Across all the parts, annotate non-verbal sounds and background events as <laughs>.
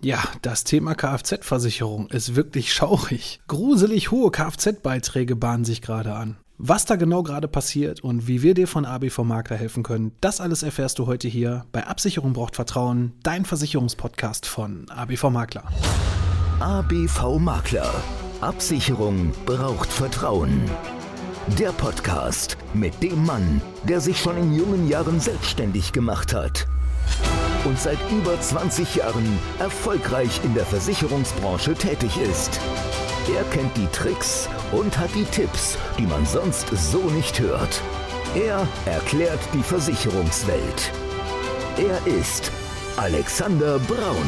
Ja, das Thema Kfz-Versicherung ist wirklich schaurig. Gruselig hohe Kfz-Beiträge bahnen sich gerade an. Was da genau gerade passiert und wie wir dir von ABV Makler helfen können, das alles erfährst du heute hier bei Absicherung braucht Vertrauen, dein Versicherungspodcast von ABV Makler. ABV Makler. Absicherung braucht Vertrauen. Der Podcast mit dem Mann, der sich schon in jungen Jahren selbstständig gemacht hat und seit über 20 Jahren erfolgreich in der Versicherungsbranche tätig ist. Er kennt die Tricks und hat die Tipps, die man sonst so nicht hört. Er erklärt die Versicherungswelt. Er ist Alexander Braun.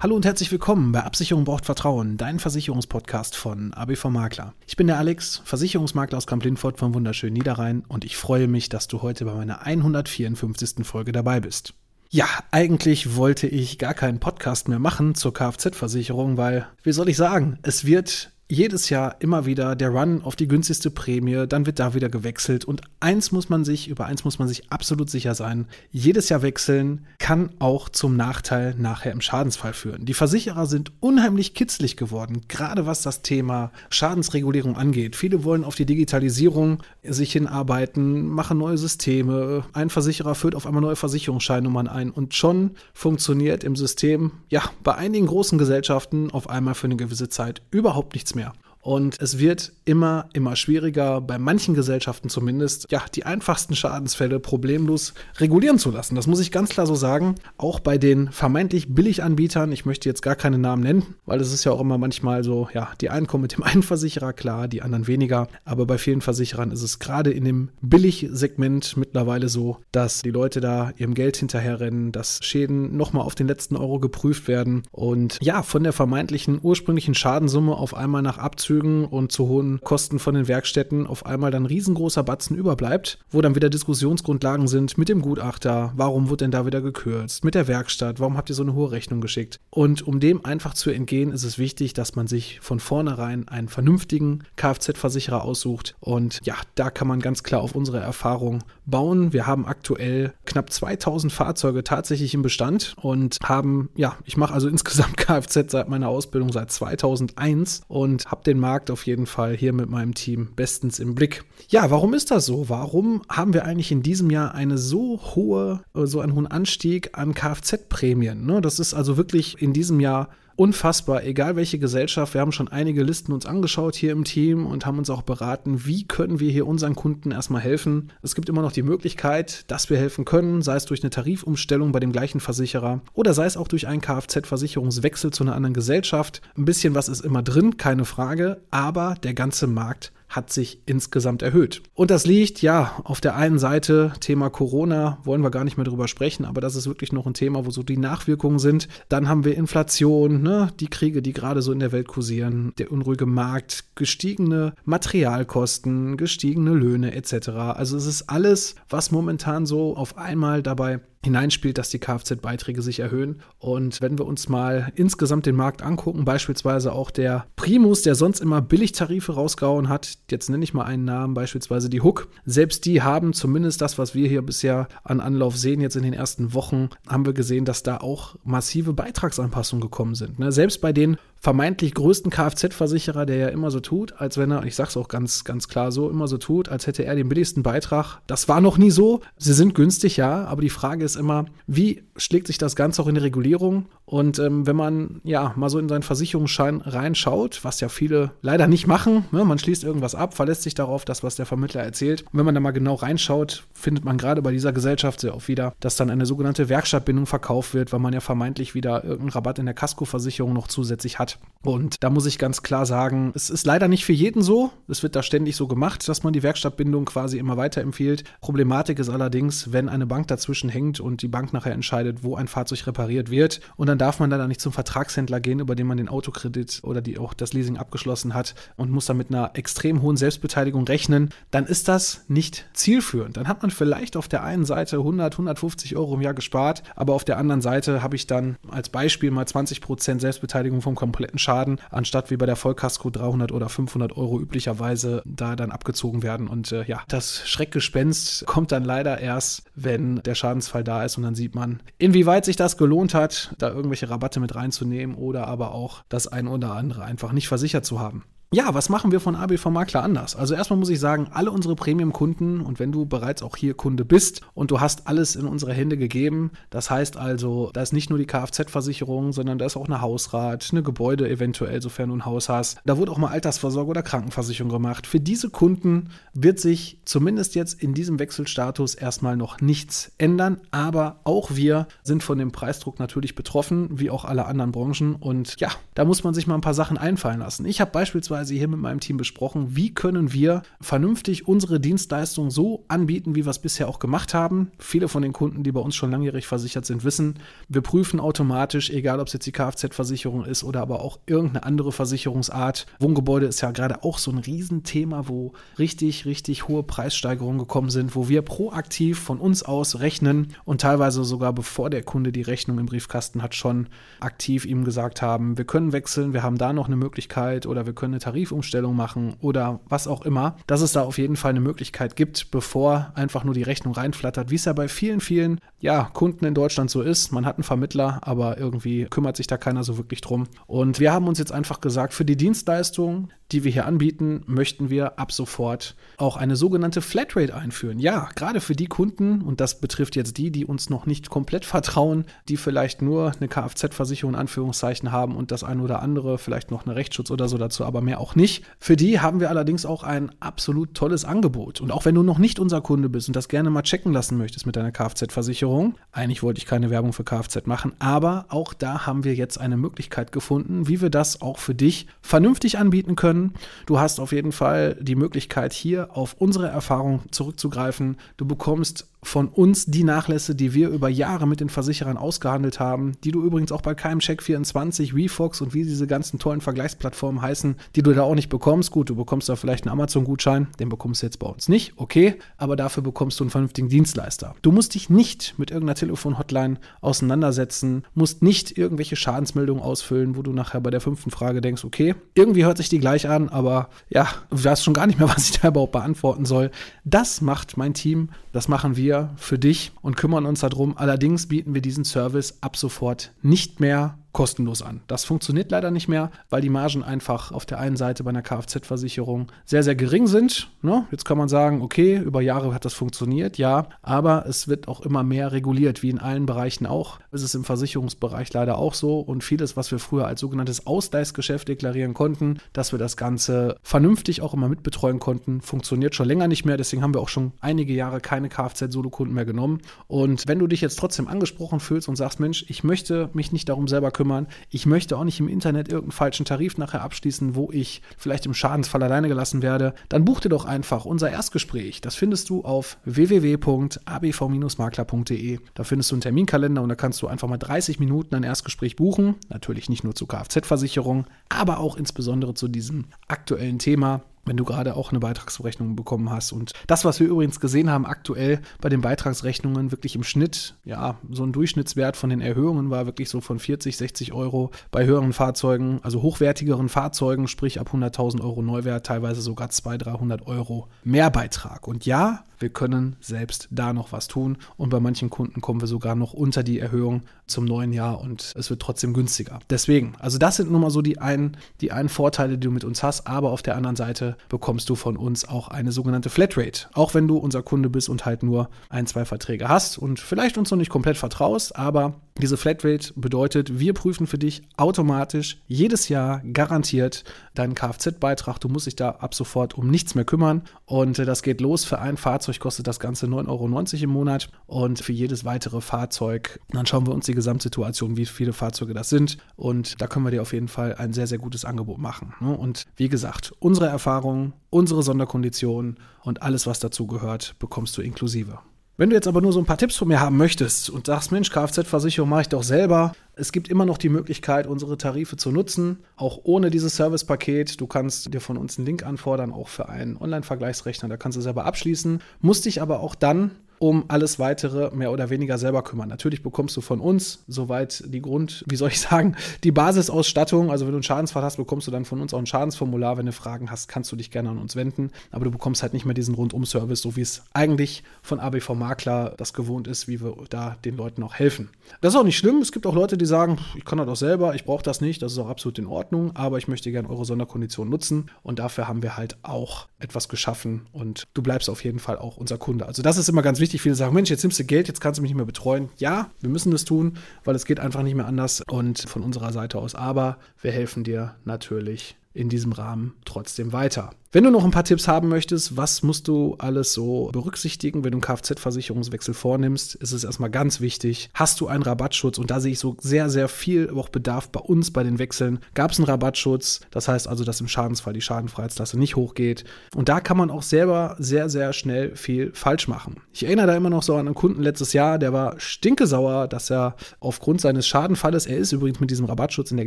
Hallo und herzlich willkommen bei Absicherung braucht Vertrauen, dein Versicherungspodcast von ABV Makler. Ich bin der Alex, Versicherungsmakler aus Kamp-Lindfort vom wunderschönen Niederrhein und ich freue mich, dass du heute bei meiner 154. Folge dabei bist. Ja, eigentlich wollte ich gar keinen Podcast mehr machen zur Kfz-Versicherung, weil, wie soll ich sagen, es wird jedes Jahr immer wieder der Run auf die günstigste Prämie, dann wird da wieder gewechselt und eins muss man sich, über eins muss man sich absolut sicher sein, jedes Jahr wechseln kann auch zum Nachteil nachher im Schadensfall führen. Die Versicherer sind unheimlich kitzlig geworden, gerade was das Thema Schadensregulierung angeht. Viele wollen auf die Digitalisierung sich hinarbeiten, machen neue Systeme, ein Versicherer führt auf einmal neue Versicherungsscheinnummern ein und schon funktioniert im System, ja, bei einigen großen Gesellschaften auf einmal für eine gewisse Zeit überhaupt nichts mehr mehr. Und es wird immer, immer schwieriger, bei manchen Gesellschaften zumindest, ja, die einfachsten Schadensfälle problemlos regulieren zu lassen. Das muss ich ganz klar so sagen. Auch bei den vermeintlich Billiganbietern, ich möchte jetzt gar keine Namen nennen, weil es ist ja auch immer manchmal so, ja, die einen kommen mit dem <laughs> einen Versicherer klar, die anderen weniger. Aber bei vielen Versicherern ist es gerade in dem Billigsegment mittlerweile so, dass die Leute da ihrem Geld hinterherrennen, dass Schäden nochmal auf den letzten Euro geprüft werden und ja, von der vermeintlichen ursprünglichen Schadensumme auf einmal nach Abzug Abzügen und zu hohen Kosten von den Werkstätten auf einmal dann riesengroßer Batzen überbleibt, wo dann wieder Diskussionsgrundlagen sind mit dem Gutachter, warum wird denn da wieder gekürzt, mit der Werkstatt, warum habt ihr so eine hohe Rechnung geschickt? Und um dem einfach zu entgehen, ist es wichtig, dass man sich von vornherein einen vernünftigen Kfz-Versicherer aussucht. Und ja, da kann man ganz klar auf unsere Erfahrung bauen. Wir haben aktuell knapp 2000 Fahrzeuge tatsächlich im Bestand und haben, ja, ich mache also <laughs> insgesamt Kfz seit meiner Ausbildung seit 2001 und habe den Markt auf jeden Fall hier mit meinem Team bestens im Blick. Ja, warum ist das so? Warum haben wir eigentlich in diesem Jahr eine so hohe, so einen hohen Anstieg an Kfz-Prämien? Ne? Das ist also wirklich in diesem Jahr unfassbar, egal welche Gesellschaft. Wir haben schon einige Listen uns angeschaut hier im Team und haben uns auch beraten, wie können wir hier unseren Kunden erstmal helfen. Es gibt immer noch die Möglichkeit, dass wir helfen können, sei es durch eine Tarifumstellung bei dem gleichen Versicherer oder sei es auch durch einen Kfz-Versicherungswechsel zu einer anderen Gesellschaft. Ein bisschen was ist immer drin, keine Frage, aber der ganze Markt hat sich insgesamt erhöht. Und das liegt, ja, auf der einen Seite Thema Corona, wollen wir gar nicht mehr drüber sprechen, aber das ist wirklich noch ein Thema, wo so die Nachwirkungen sind. Dann haben wir Inflation, ne, die Kriege, die gerade so in der Welt kursieren, der unruhige Markt, gestiegene Materialkosten, gestiegene Löhne etc. Also es ist alles, was momentan so auf einmal dabei hineinspielt, dass die Kfz-Beiträge sich erhöhen. Und wenn wir uns mal insgesamt den Markt angucken, beispielsweise auch der Primus, der sonst immer Billigtarife rausgehauen hat, jetzt nenne ich mal einen Namen, beispielsweise die Hook, selbst die haben zumindest das, was wir hier bisher an Anlauf sehen, jetzt in den ersten Wochen, haben wir gesehen, dass da auch massive Beitragsanpassungen gekommen sind. Ne? Selbst bei den vermeintlich größten Kfz-Versicherer, der ja immer so tut, als wenn er, ich sag's auch ganz, ganz klar so, immer so tut, als hätte er den billigsten Beitrag. Das war noch nie so. Sie sind günstig, ja, aber die Frage ist immer, wie schlägt sich das Ganze auch in die Regulierung? Und ähm, wenn man ja mal so in seinen Versicherungsschein reinschaut, was ja viele leider nicht machen, ne, man schließt irgendwas ab, verlässt sich darauf, das, was der Vermittler erzählt. Und wenn man da mal genau reinschaut, findet man gerade bei dieser Gesellschaft sehr oft wieder, dass dann eine sogenannte Werkstattbindung verkauft wird, weil man ja vermeintlich wieder irgendeinen Rabatt in der Kaskoversicherung noch zusätzlich hat. Und da muss ich ganz klar sagen, es ist leider nicht für jeden so. Es wird da ständig so gemacht, dass man die Werkstattbindung quasi immer weiterempfiehlt. Problematik ist allerdings, wenn eine Bank dazwischen hängt und die Bank nachher entscheidet, wo ein Fahrzeug repariert wird. Und dann darf man dann nicht zum Vertragshändler gehen, über den man den Autokredit oder die auch das Leasing abgeschlossen hat und muss dann mit einer extrem hohen Selbstbeteiligung rechnen. Dann ist das nicht zielführend. Dann hat man vielleicht auf der einen Seite 100, 150 Euro im Jahr gespart, aber auf der anderen Seite habe ich dann als Beispiel mal 20% Selbstbeteiligung vom Komplett kompletten Schaden, anstatt wie bei der Vollkasko 300 oder 500 Euro üblicherweise da dann abgezogen werden. Und äh, ja, das Schreckgespenst kommt dann leider erst, wenn der Schadensfall da ist und dann sieht man, inwieweit sich das gelohnt hat, da irgendwelche Rabatte mit reinzunehmen oder aber auch das ein oder andere einfach nicht versichert zu haben. Ja, was machen wir von ABV Makler anders? Also erstmal muss ich sagen, alle unsere Premium-Kunden und wenn du bereits auch hier Kunde bist und du hast alles in unsere Hände gegeben, das heißt also, da ist nicht nur die Kfz-Versicherung, sondern da ist auch eine Hausrat, eine Gebäude eventuell, sofern du ein Haus hast. Da wurde auch mal Altersvorsorge oder Krankenversicherung gemacht. Für diese Kunden wird sich zumindest jetzt in diesem Wechselstatus erstmal noch nichts ändern, aber auch wir sind von dem Preisdruck natürlich betroffen, wie auch alle anderen Branchen und ja, da muss man sich mal ein paar Sachen einfallen lassen. Ich habe beispielsweise beispielsweise hier mit meinem Team besprochen, wie können wir vernünftig unsere Dienstleistung so anbieten, wie wir es bisher auch gemacht haben. Viele von den Kunden, die bei uns schon langjährig versichert sind, wissen, wir prüfen automatisch, egal ob es jetzt die Kfz-Versicherung ist oder aber auch irgendeine andere Versicherungsart. Wohngebäude ist ja gerade auch so ein Riesenthema, wo richtig, richtig hohe Preissteigerungen gekommen sind, wo wir proaktiv von uns aus rechnen und teilweise sogar bevor der Kunde die Rechnung im Briefkasten hat, schon aktiv ihm gesagt haben, wir können wechseln, wir haben da noch eine Möglichkeit oder wir können eine Tarifumstellung machen oder was auch immer, dass es da auf jeden Fall eine Möglichkeit gibt, bevor einfach nur die Rechnung reinflattert, wie es ja bei vielen, vielen ja, Kunden in Deutschland so ist. Man hat einen Vermittler, aber irgendwie kümmert sich da keiner so wirklich drum. Und wir haben uns jetzt einfach gesagt, für die Dienstleistung, die wir hier anbieten, möchten wir ab sofort auch eine sogenannte Flatrate einführen. Ja, gerade für die Kunden, und das betrifft jetzt die, die uns noch nicht komplett vertrauen, die vielleicht nur eine Kfz-Versicherung in Anführungszeichen haben und das eine oder andere, vielleicht noch eine Rechtsschutz oder so dazu, aber mehr auch nicht. Für die haben wir allerdings auch ein absolut tolles Angebot. Und auch wenn du noch nicht unser Kunde bist und das gerne mal checken lassen möchtest mit deiner Kfz-Versicherung, eigentlich wollte ich keine Werbung für Kfz machen, aber auch da haben wir jetzt eine Möglichkeit gefunden, wie wir das auch für dich vernünftig anbieten können. Du hast auf jeden Fall die Möglichkeit, hier auf unsere Erfahrung zurückzugreifen. Du bekommst von uns die Nachlässe, die wir über Jahre mit den Versicherern ausgehandelt haben, die du übrigens auch bei KMCheck24, WeFox und wie diese ganzen tollen Vergleichsplattformen heißen, die du da auch nicht bekommst. Gut, du bekommst da vielleicht einen Amazon-Gutschein, den bekommst du jetzt bei uns nicht, okay, aber dafür bekommst du einen vernünftigen Dienstleister. Du musst dich nicht mit irgendeiner Telefon-Hotline auseinandersetzen, musst nicht irgendwelche Schadensmeldungen ausfüllen, wo du nachher bei der fünften Frage denkst, okay, irgendwie hört sich die gleich an, aber ja, du weißt schon gar nicht mehr, <laughs> was ich da überhaupt beantworten soll. Das macht mein Team, das machen wir wir für dich und kümmern uns darum. Allerdings bieten wir diesen Service ab sofort nicht mehr kostenlos an. Das funktioniert leider nicht mehr, weil die Margen einfach auf der einen Seite bei einer Kfz-Versicherung sehr, sehr gering sind. Ne? Jetzt kann man sagen, okay, über Jahre hat das funktioniert, ja, aber es wird auch immer mehr reguliert, wie in allen Bereichen auch. Es ist im Versicherungsbereich leider auch so und vieles, was wir früher als sogenanntes Ausgleichsgeschäft deklarieren konnten, dass wir das Ganze vernünftig auch immer mitbetreuen konnten, funktioniert schon länger nicht mehr. Deswegen haben wir auch schon einige Jahre keine Kfz-Solo-Kunden mehr genommen. Und wenn du dich jetzt trotzdem angesprochen fühlst und sagst, Mensch, ich möchte mich nicht darum selber kümmern, kümmern. Ich möchte auch nicht im Internet irgendeinen falschen Tarif nachher abschließen, wo ich vielleicht im Schadensfall alleine gelassen werde. Dann buch dir doch einfach unser Erstgespräch. Das findest du auf www.abv-makler.de. Da findest du einen Terminkalender und da kannst du einfach mal 30 Minuten ein Erstgespräch buchen. Natürlich nicht nur zur Kfz-Versicherung, aber auch insbesondere zu diesem aktuellen Thema wenn du gerade auch eine Beitragsrechnung bekommen hast. Und das, was wir übrigens gesehen haben aktuell bei den Beitragsrechnungen, wirklich im Schnitt, ja, so ein Durchschnittswert von den Erhöhungen war wirklich so von 40, 60 Euro bei höheren Fahrzeugen, also hochwertigeren Fahrzeugen, sprich ab 100.000 Euro Neuwert, teilweise sogar 200, 300 Euro Mehrbeitrag. Und ja, wir können selbst da noch was tun und bei manchen Kunden kommen wir sogar noch unter die Erhöhung zum neuen Jahr und es wird trotzdem günstiger. Deswegen, also das sind nun mal so die einen, die einen Vorteile, die du mit uns hast, aber auf der anderen Seite bekommst du von uns auch eine sogenannte Flatrate. Auch wenn du unser Kunde bist und halt nur ein, zwei Verträge hast und vielleicht uns noch nicht komplett vertraust, aber diese Flatrate bedeutet, wir prüfen für dich automatisch jedes Jahr garantiert deinen Kfz-Beitrag. Du musst dich da ab sofort um nichts mehr kümmern. Und äh, das geht los. Für ein Fahrzeug kostet das Ganze 9,90 Euro im Monat. Und für jedes weitere Fahrzeug, dann schauen wir uns die Gesamtsituation, wie viele Fahrzeuge das sind. Und da können wir dir auf jeden Fall ein sehr, sehr gutes Angebot machen. Ne? Und wie gesagt, unsere Erfahrungen, unsere Sonderkonditionen und alles, was dazu gehört, bekommst du inklusive. Wenn du jetzt aber nur so ein paar Tipps von mir haben möchtest und sagst, Mensch, Kfz-Versicherung mache ich doch selber, es gibt immer noch die Möglichkeit, unsere Tarife zu nutzen, auch ohne dieses Servicepaket. Du kannst dir von uns einen Link anfordern, auch für einen Online-Vergleichsrechner, da kannst du selber abschließen, musst dich aber auch dann um alles weitere mehr oder weniger selber kümmern. Natürlich bekommst du von uns soweit die Grund, wie soll ich sagen, die Basisausstattung. Also wenn du einen Schadensfall hast, bekommst du dann von uns auch ein Schadensformular. Wenn du Fragen hast, kannst du dich gerne an uns wenden. Aber du bekommst halt nicht mehr diesen Rundum-Service, so wie es eigentlich von ABV Makler das gewohnt ist, wie wir da den Leuten auch helfen. Das ist auch nicht schlimm. Es gibt auch Leute, die sagen, ich kann das auch selber, ich brauche das nicht, das ist auch absolut in Ordnung, aber ich möchte gerne eure Sonderkondition nutzen und dafür haben wir halt auch etwas geschaffen und du bleibst auf jeden Fall auch unser Kunde. Also das ist immer ganz wichtig. Viele sagen, Mensch, jetzt nimmst du Geld, jetzt kannst du mich nicht mehr betreuen. Ja, wir müssen das tun, weil es geht einfach nicht mehr anders und von unserer Seite aus. Aber wir helfen dir natürlich in diesem Rahmen trotzdem weiter. Wenn du noch ein paar Tipps haben möchtest, was musst du alles so berücksichtigen, wenn du einen Kfz-Versicherungswechsel vornimmst, ist es erstmal ganz wichtig, hast du einen Rabattschutz und da sehe ich so sehr, sehr viel auch Bedarf bei uns bei den Wechseln. Gab es einen Rabattschutz, das heißt also, dass im Schadensfall die Schadenfreiheitslasse nicht hochgeht und da kann man auch selber sehr, sehr schnell viel falsch machen. Ich erinnere da immer noch so an einen Kunden letztes Jahr, der war stinkesauer, dass er aufgrund seines Schadenfalles, er ist übrigens mit diesem Rabattschutz in der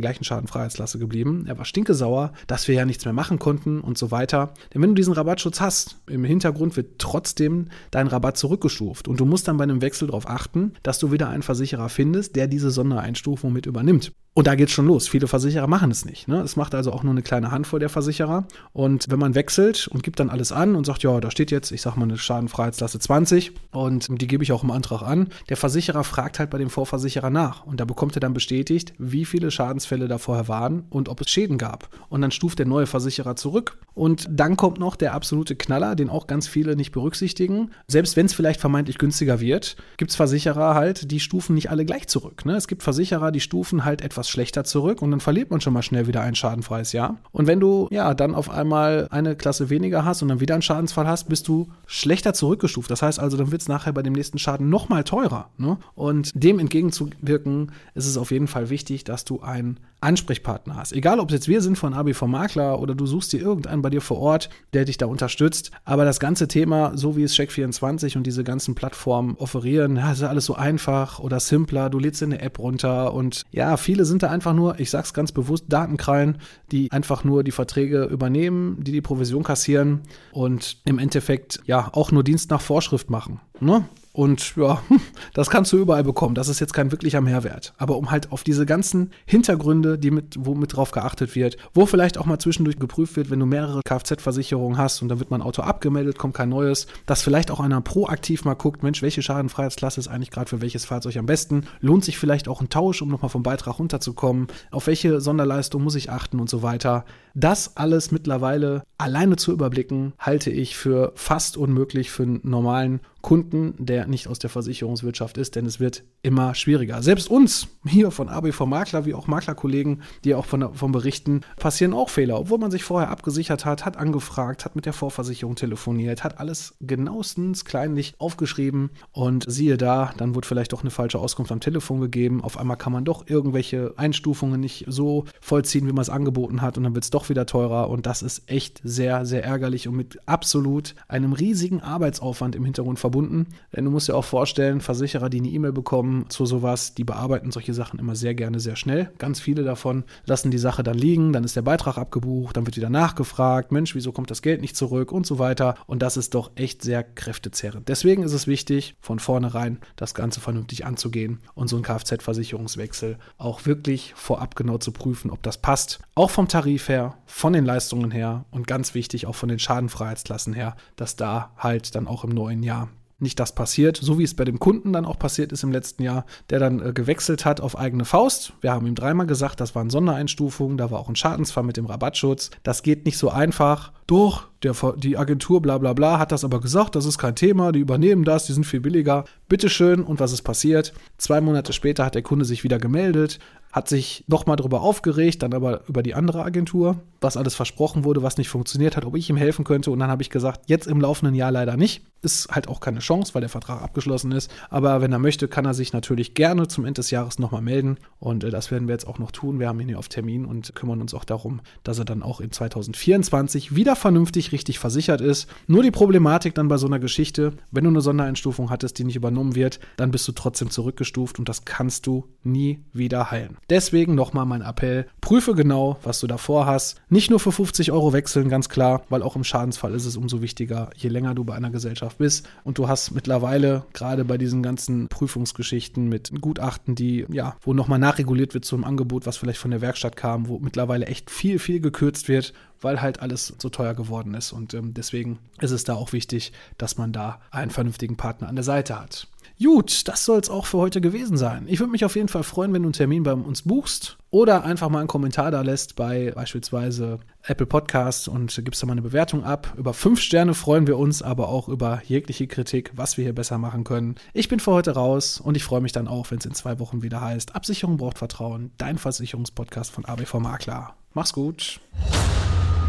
gleichen Schadenfreiheitslasse geblieben, er war stinkesauer, dass wir ja nichts mehr machen konnten und so weiter. Denn wenn du diesen Rabattschutz hast, im Hintergrund wird trotzdem dein Rabatt zurückgestuft. Und du musst dann bei einem Wechsel darauf achten, dass du wieder einen Versicherer findest, der diese Sondereinstufung mit übernimmt. Und da geht's schon los. Viele Versicherer machen es nicht. Ne? Es macht also auch nur eine kleine Handvoll der Versicherer. Und wenn man wechselt und gibt dann alles an und sagt, ja, da steht jetzt, ich sag mal, eine Schadenfreiheitslasse 20 und die gebe ich auch im Antrag an, der Versicherer fragt halt bei dem Vorversicherer nach. Und da bekommt er dann bestätigt, wie viele Schadensfälle da vorher waren und ob es Schäden gab. Und dann stuft der neue Versicherer zurück. Und dann kommt noch der absolute Knaller, den auch ganz viele nicht berücksichtigen. Selbst wenn es vielleicht vermeintlich günstiger wird, gibt es Versicherer halt, die stufen nicht alle gleich zurück. Ne? Es gibt Versicherer, die stufen halt etwas schlechter zurück und dann verliert man schon mal schnell wieder ein schadenfreies Jahr. Und wenn du ja dann auf einmal eine Klasse weniger hast und dann wieder einen Schadensfall hast, bist du schlechter zurückgestuft. Das heißt also, dann wird es nachher bei dem nächsten Schaden nochmal teurer. Ne? Und dem entgegenzuwirken, ist es auf jeden Fall wichtig, dass du einen Ansprechpartner hast. Egal, ob es jetzt wir sind von ABV Makler oder du suchst dir irgendeinen bei dir vor Ort, der dich da unterstützt. Aber das ganze Thema, so wie es Check24 und diese ganzen Plattformen offerieren, ja, ist ja alles so einfach oder simpler. Du lädst dir eine App runter und ja, viele sind da einfach nur, ich sag's ganz bewusst, Datenkrallen, die einfach nur die Verträge übernehmen, die die Provision kassieren und im Endeffekt ja auch nur Dienst nach Vorschrift machen. Ne? Und ja, <laughs> das kannst du überall bekommen. Das ist jetzt kein wirklicher Mehrwert. Aber um halt auf diese ganzen Hintergründe, die mit, wo mit drauf geachtet wird, wo vielleicht auch mal zwischendurch geprüft wird, wenn du mehrere Kfz-Versicherungen hast und dann wird mein Auto abgemeldet, kommt kein neues, dass vielleicht auch einer proaktiv mal guckt, Mensch, welche Schadenfreiheitsklasse ist eigentlich gerade für welches Fahrzeug am besten? Lohnt sich vielleicht auch ein Tausch, um nochmal vom Beitrag runterzukommen? Auf welche Sonderleistung muss ich achten und so weiter? Das alles mittlerweile alleine zu überblicken, halte ich für fast unmöglich für einen normalen Kunden, der nicht aus der Versicherungswirtschaft ist, denn es wird immer schwieriger. Selbst uns hier von ABV Makler, wie auch Maklerkollegen, die auch von, von berichten, passieren auch Fehler, obwohl man sich vorher abgesichert hat, hat angefragt, hat mit der Vorversicherung telefoniert, hat alles genauestens kleinlich aufgeschrieben. Und siehe da, dann wird vielleicht doch eine falsche Auskunft am Telefon gegeben. Auf einmal kann man doch irgendwelche Einstufungen nicht so vollziehen, wie man es angeboten hat. Und dann wird es doch wieder teurer. Und das ist echt sehr, sehr ärgerlich und mit absolut einem riesigen Arbeitsaufwand im Hintergrund verbunden verbunden. Denn du musst dir auch vorstellen, Versicherer, die eine E-Mail bekommen zu sowas, die bearbeiten solche Sachen immer sehr gerne sehr schnell. Ganz viele davon lassen die Sache dann liegen, dann ist der Beitrag abgebucht, dann wird wieder nachgefragt, Mensch, wieso kommt das Geld nicht zurück und so weiter. Und das ist doch echt sehr kräftezehrend. Deswegen ist es wichtig, von vornherein das Ganze vernünftig anzugehen und so einen Kfz-Versicherungswechsel auch wirklich vorab genau zu prüfen, ob das passt. Auch vom Tarif her, von den Leistungen her und ganz wichtig auch von den Schadenfreiheitsklassen her, dass da halt dann auch im neuen Jahr nicht das passiert, so wie es bei dem Kunden dann auch passiert ist im letzten Jahr, der dann äh, gewechselt hat auf eigene Faust. Wir haben ihm dreimal gesagt, das waren Sondereinstufungen, da war auch ein Schadensfall mit dem Rabattschutz. Das geht nicht so einfach. Doch, der, die Agentur bla bla bla hat das aber gesagt, das ist kein Thema, die übernehmen das, die sind viel billiger. Bitteschön, und was ist passiert? Zwei Monate später hat der Kunde sich wieder gemeldet, hat sich nochmal darüber aufgeregt, dann aber über die andere Agentur, was alles versprochen wurde, was nicht funktioniert hat, ob ich ihm helfen könnte. Und dann habe ich gesagt, jetzt im laufenden Jahr leider nicht. Ist halt auch keine Chance, weil der Vertrag abgeschlossen ist. Aber wenn er möchte, kann er sich natürlich gerne zum Ende des Jahres nochmal melden. Und äh, das werden wir jetzt auch noch tun. Wir haben ihn hier auf Termin und kümmern uns auch darum, dass er dann auch in 2024 wieder vernünftig richtig versichert ist. Nur die Problematik dann bei so einer Geschichte, wenn du eine Sondereinstufung hattest, die nicht übernommen wird, dann bist du trotzdem zurückgestuft und das kannst du nie wieder heilen. Deswegen nochmal mein Appell, prüfe genau, was du davor hast. Nicht nur für 50 Euro wechseln, ganz klar, weil auch im Schadensfall ist es umso wichtiger, je länger du bei einer Gesellschaft bist. Und du hast mittlerweile, gerade bei diesen ganzen Prüfungsgeschichten mit Gutachten, die, ja, wo nochmal nachreguliert wird zum Angebot, was vielleicht von der Werkstatt kam, wo mittlerweile echt viel, viel gekürzt wird, weil halt alles so teuer geworden ist. Und ähm, deswegen ist es da auch wichtig, dass man da einen vernünftigen Partner an der Seite hat. Gut, das soll es auch für heute gewesen sein. Ich würde mich auf jeden Fall freuen, wenn du einen Termin bei uns buchst oder einfach mal einen Kommentar da lässt bei beispielsweise Apple Podcasts und gibst da mal eine Bewertung ab. Über fünf Sterne freuen wir uns, aber auch über jegliche Kritik, was wir hier besser machen können. Ich bin für heute raus und ich freue mich dann auch, wenn es in zwei Wochen wieder heißt, Absicherung braucht Vertrauen, dein Versicherungspodcast von ABV Makler. Mach's gut.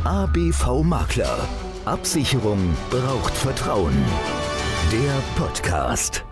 ABV Makler. Absicherung braucht Vertrauen. Der Podcast.